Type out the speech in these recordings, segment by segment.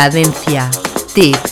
Cadencia Deep.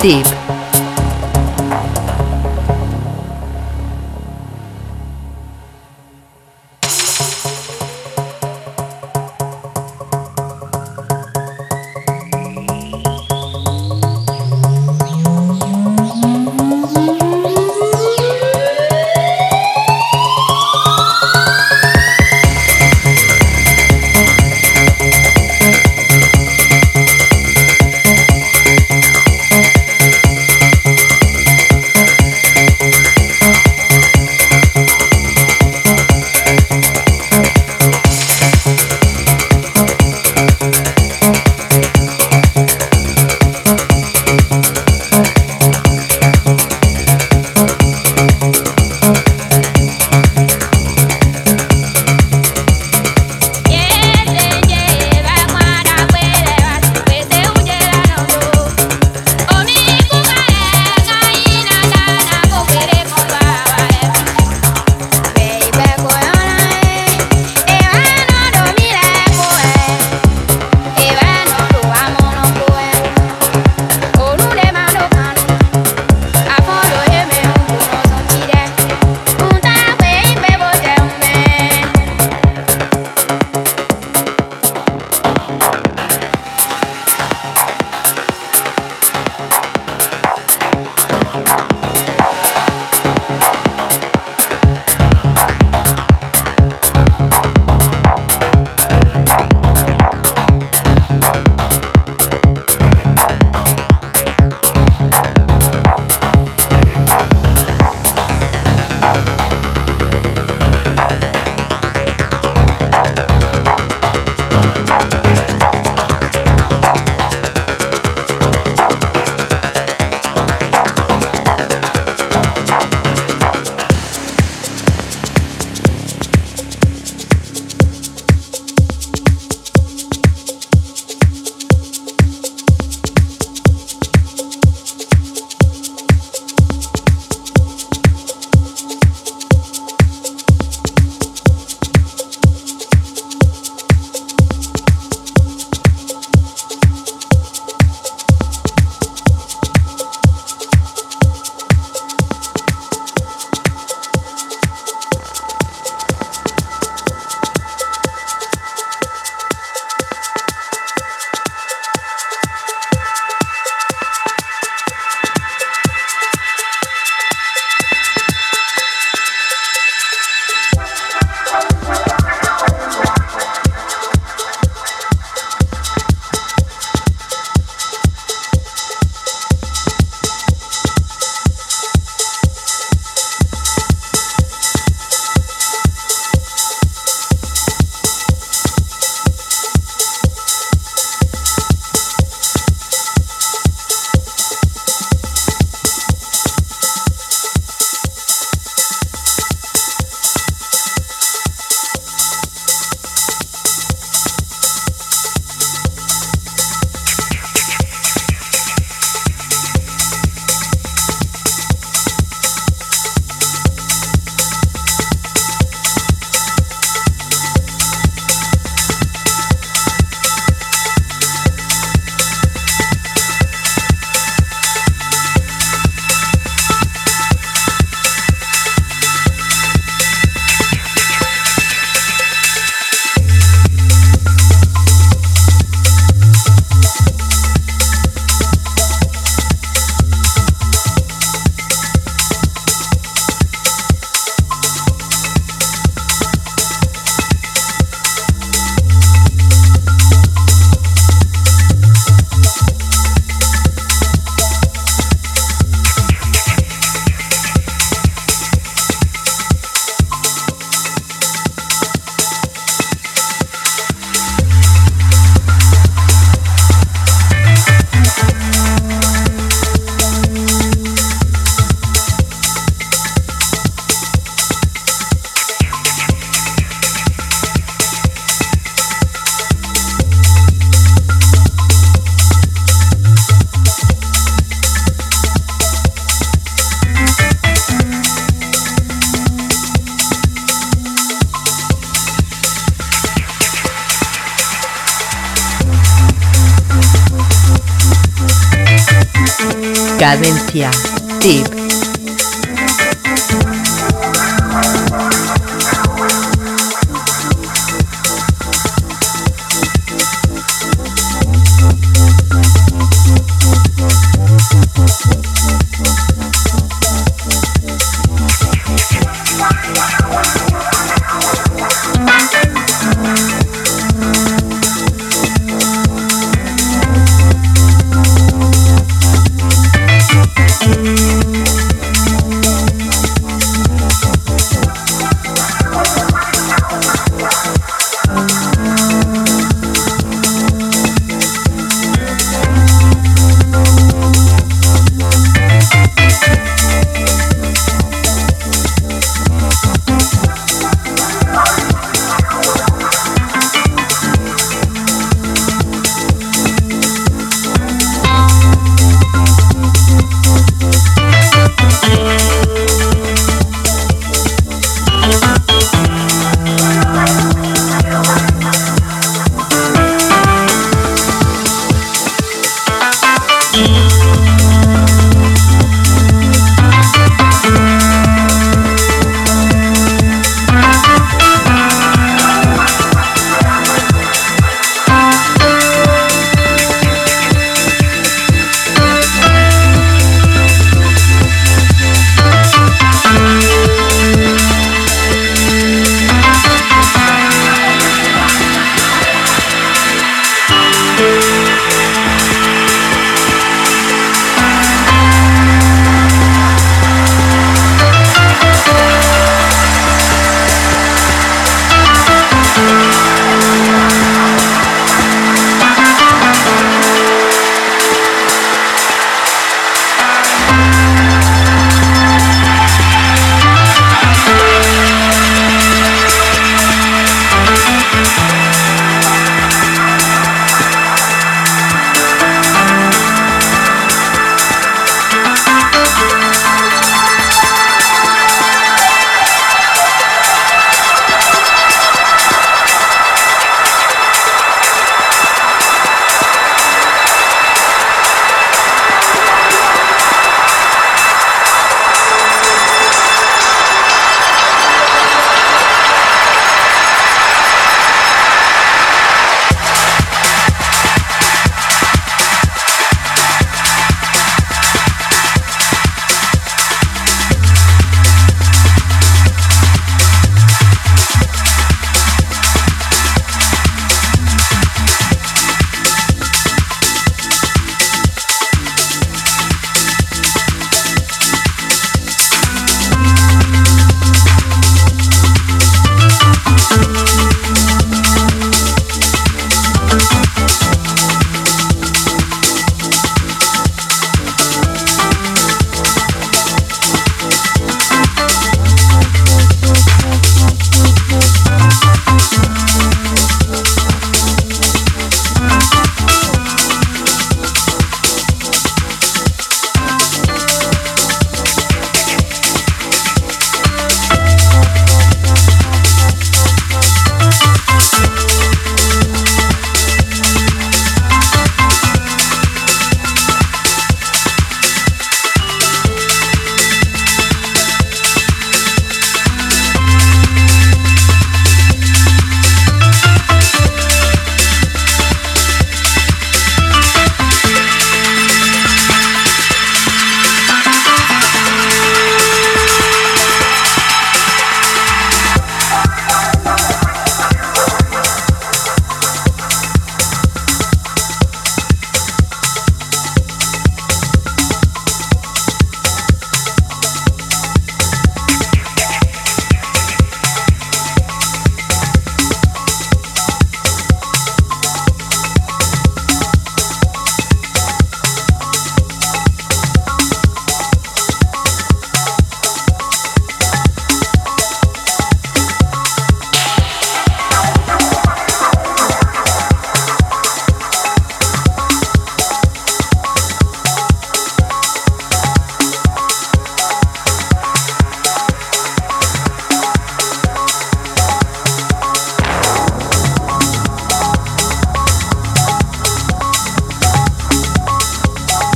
Cadencia. Cadencia. Tip.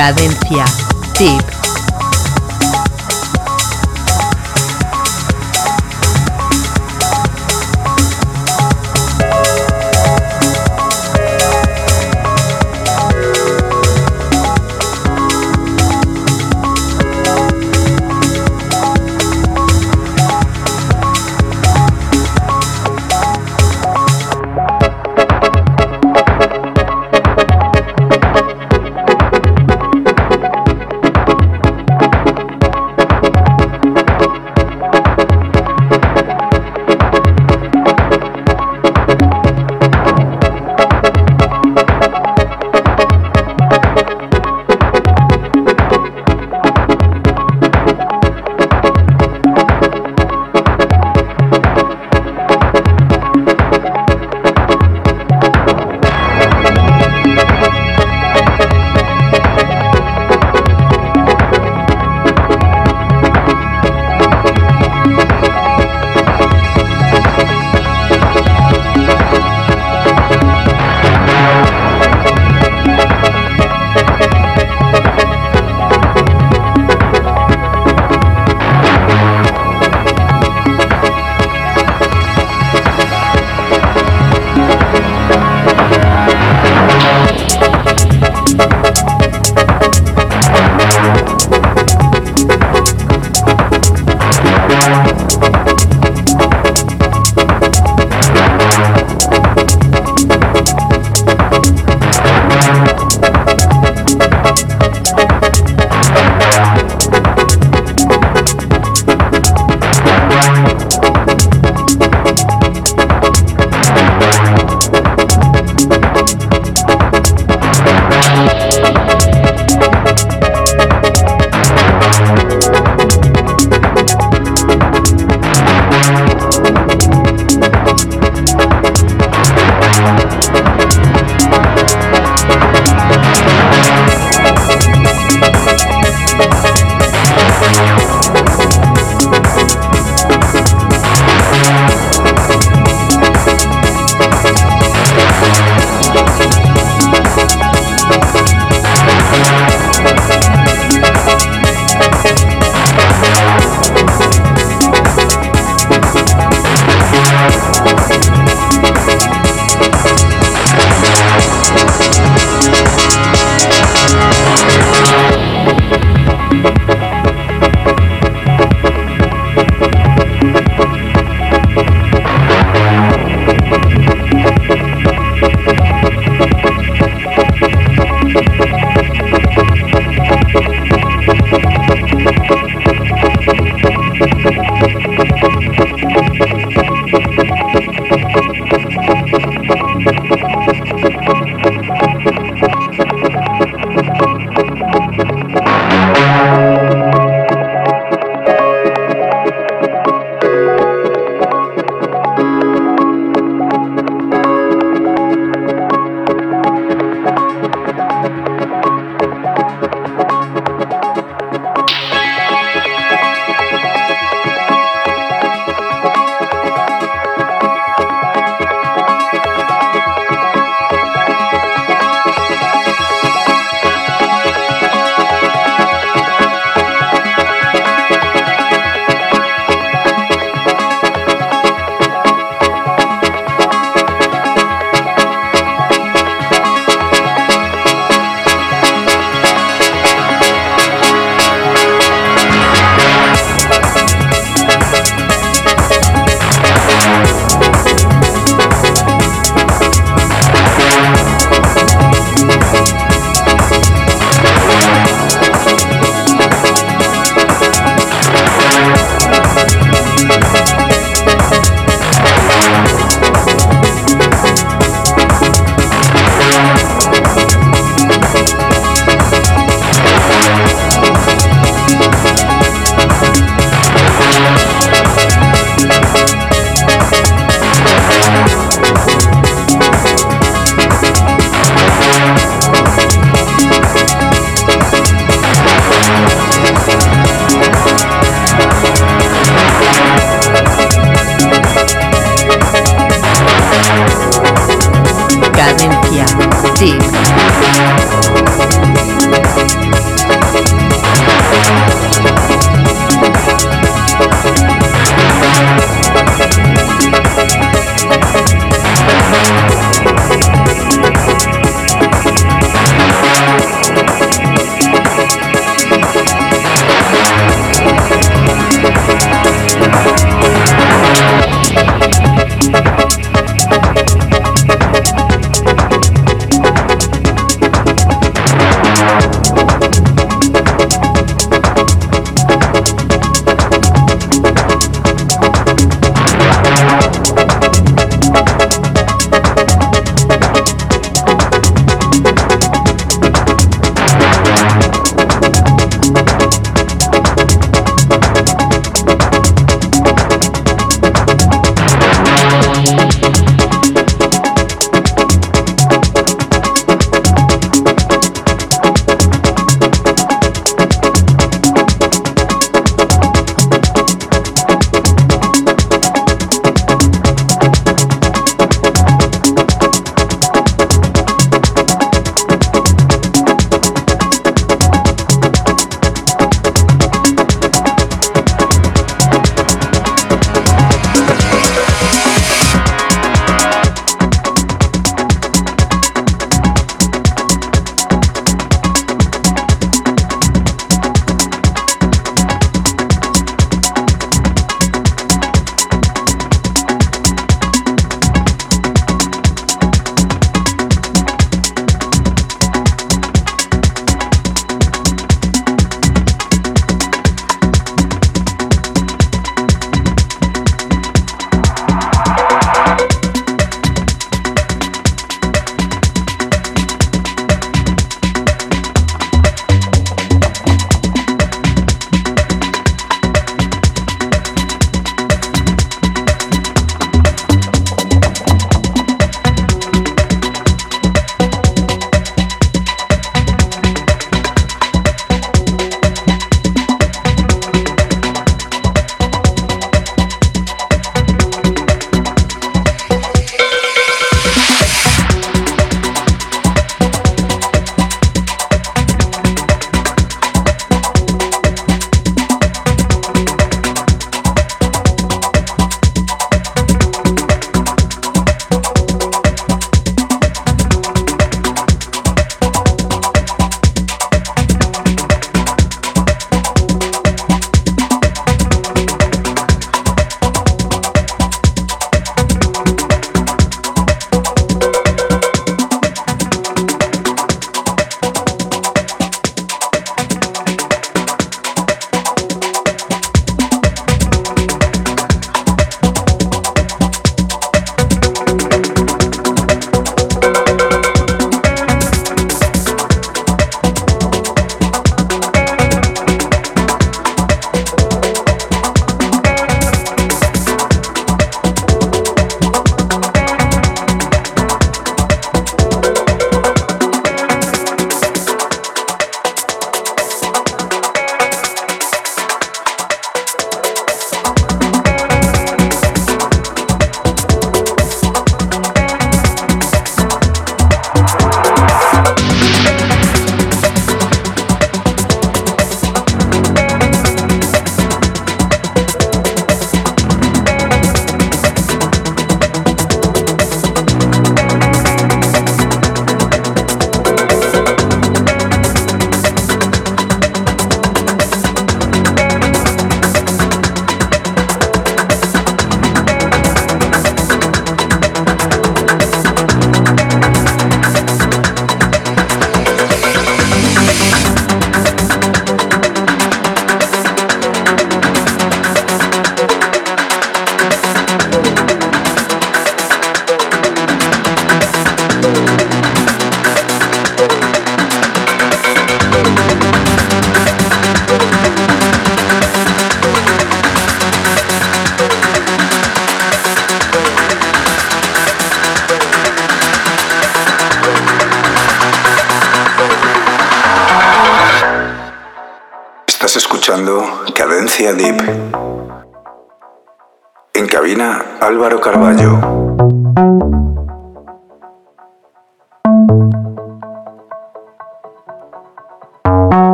Cadencia. Tip.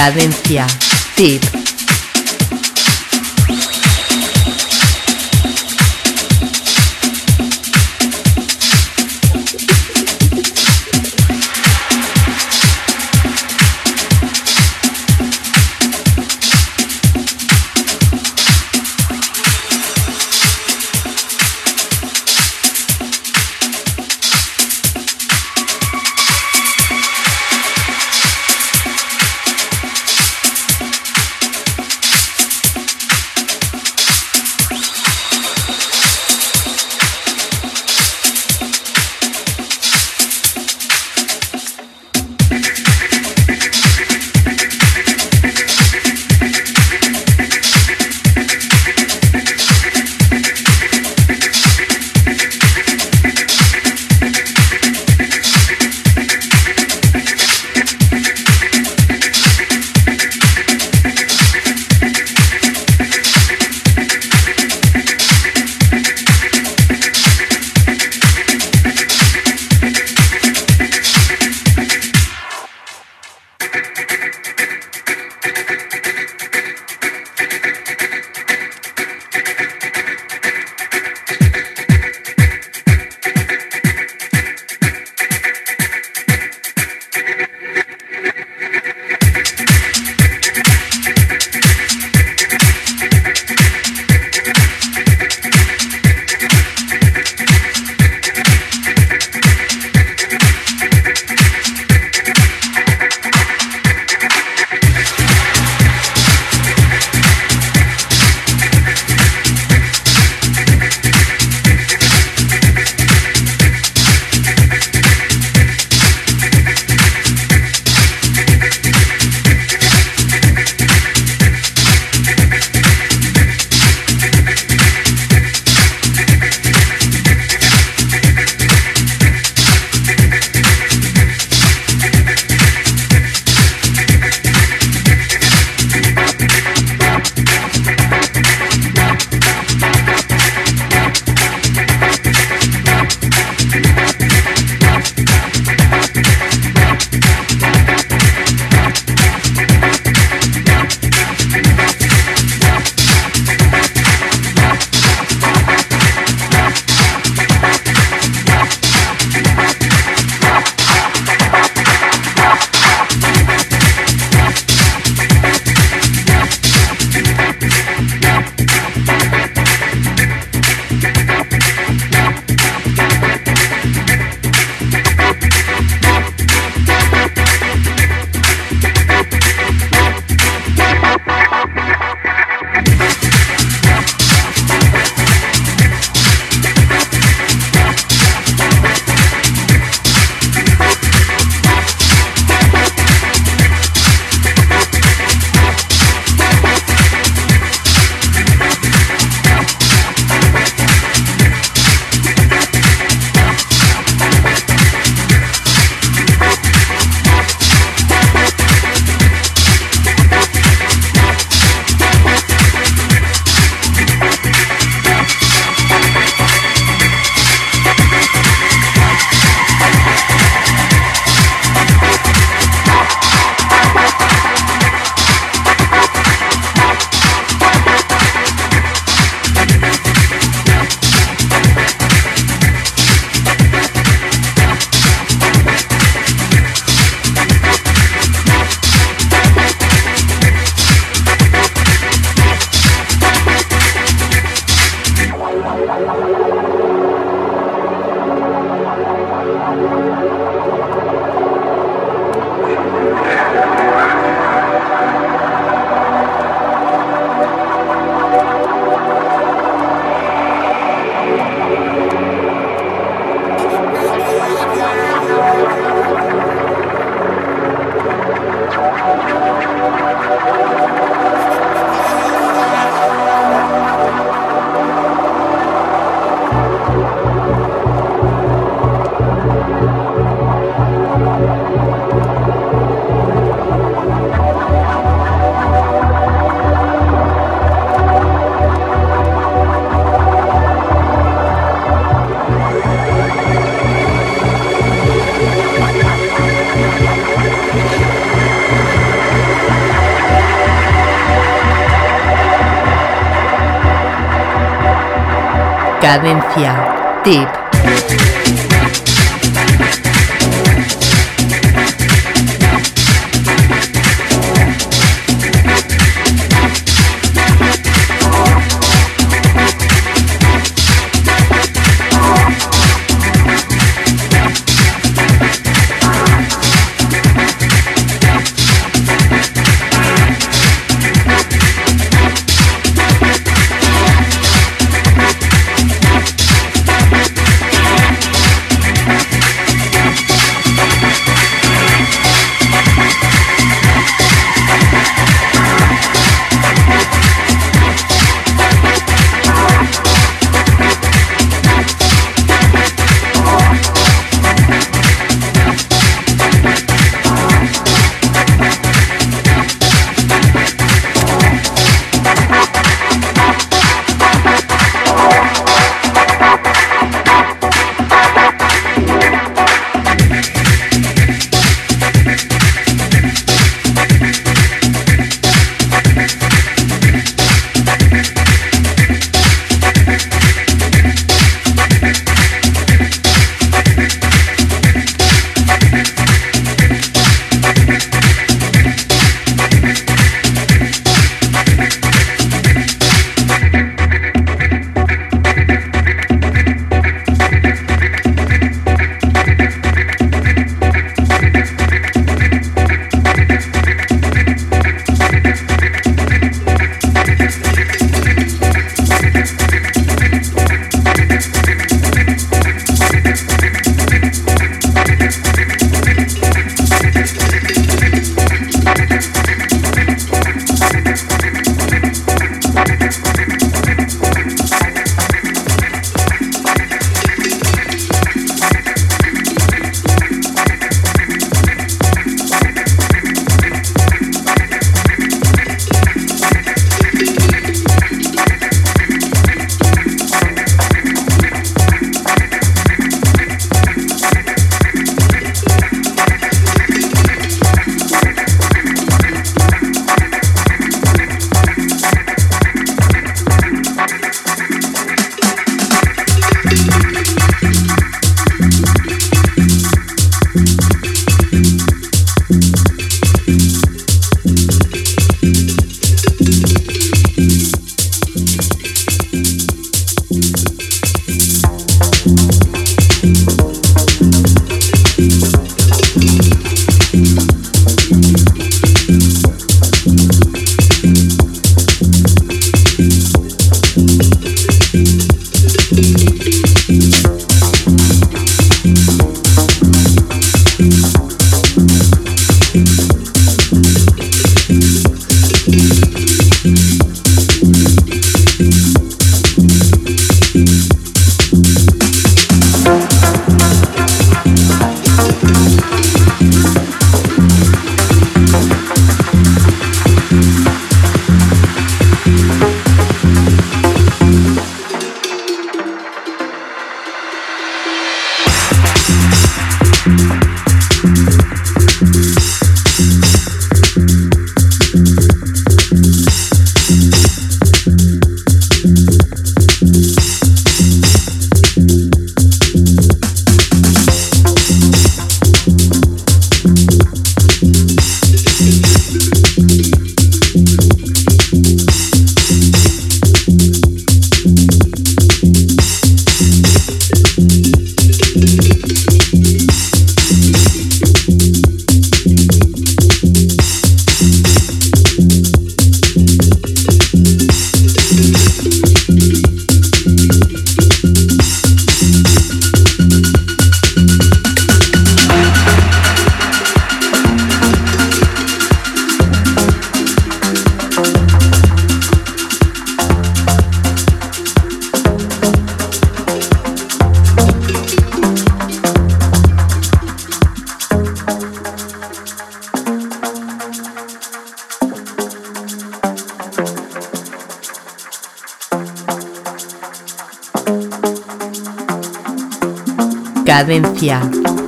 Cadencia. Deep. Cadencia. Tip.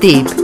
Cadencia.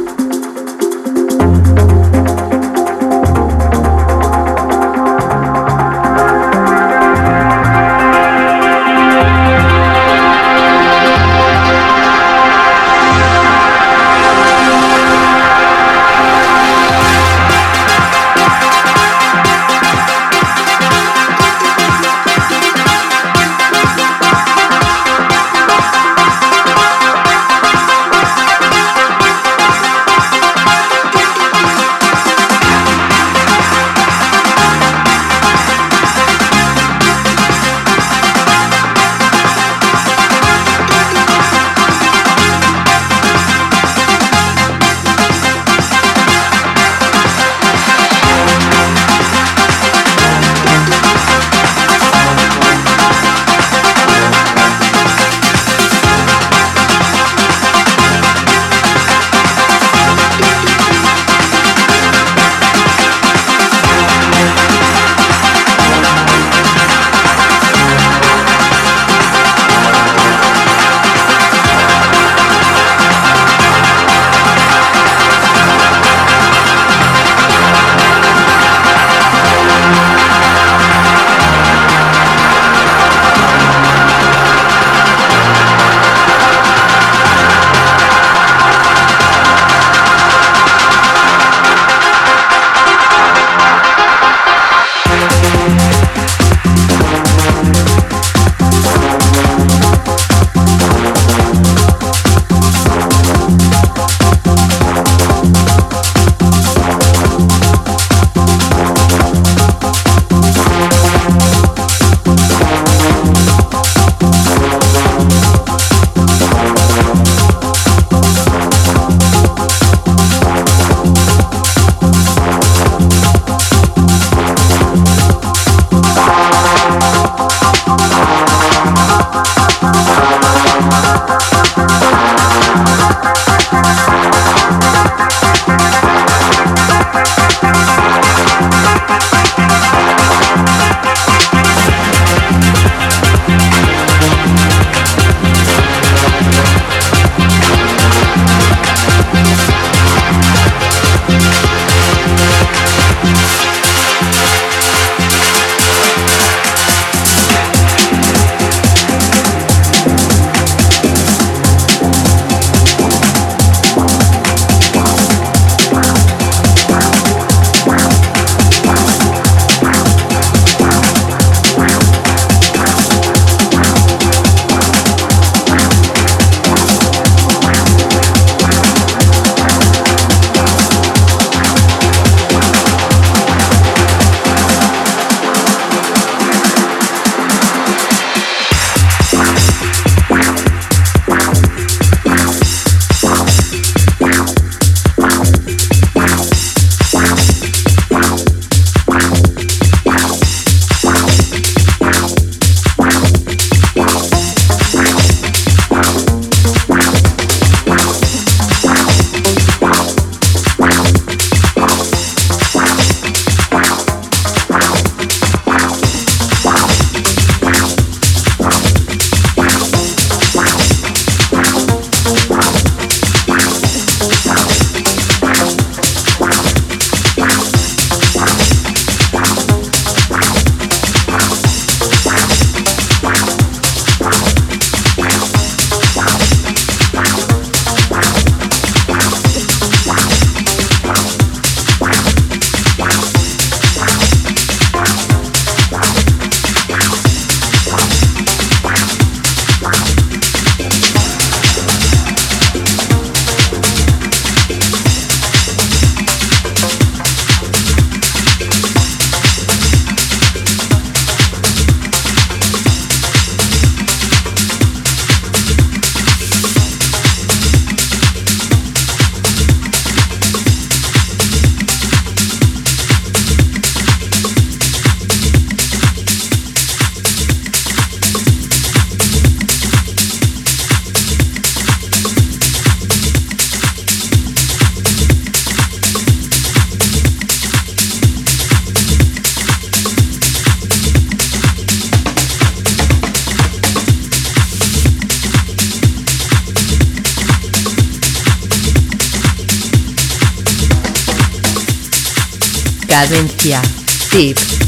Cadencia. Tip.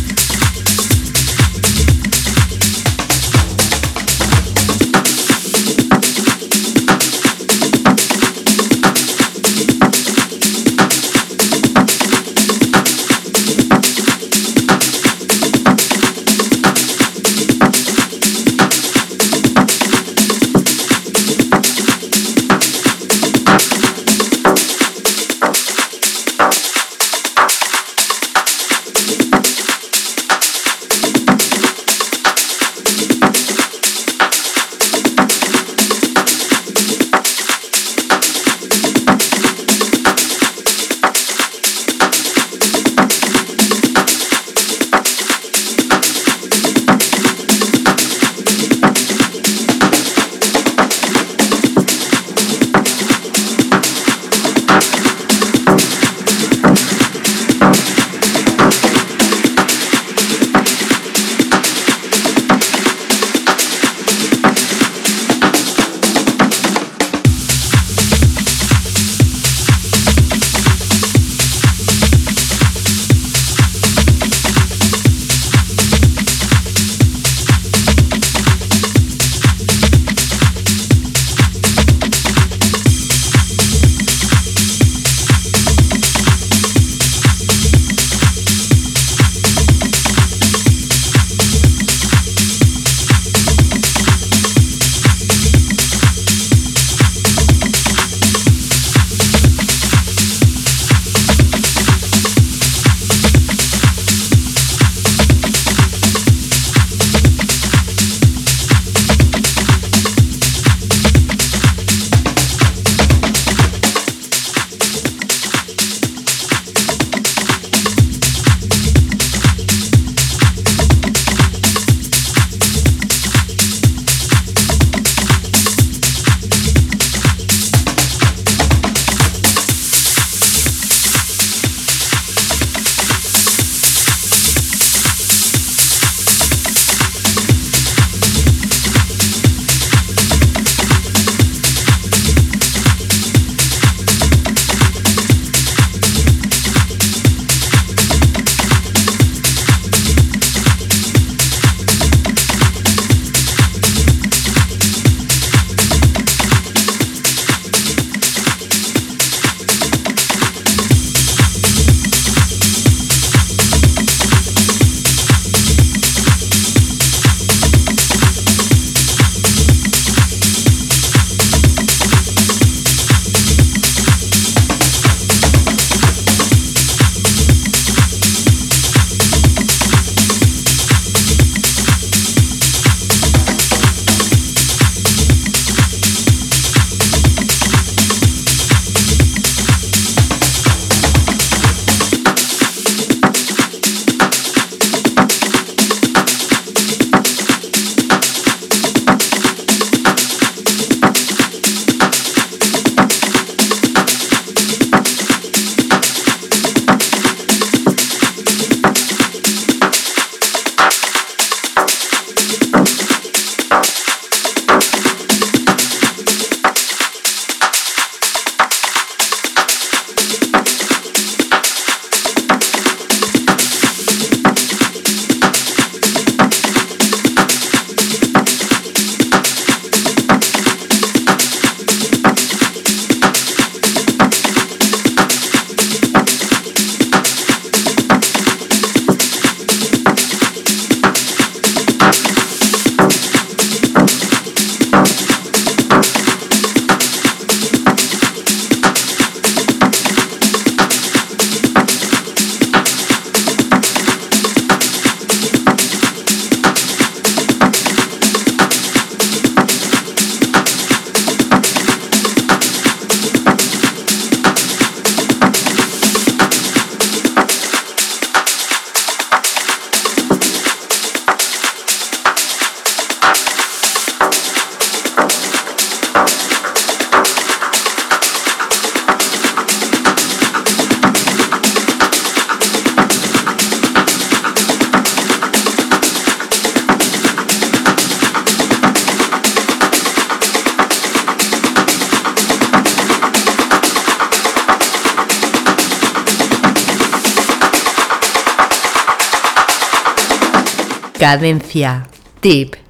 Cadencia. Tip.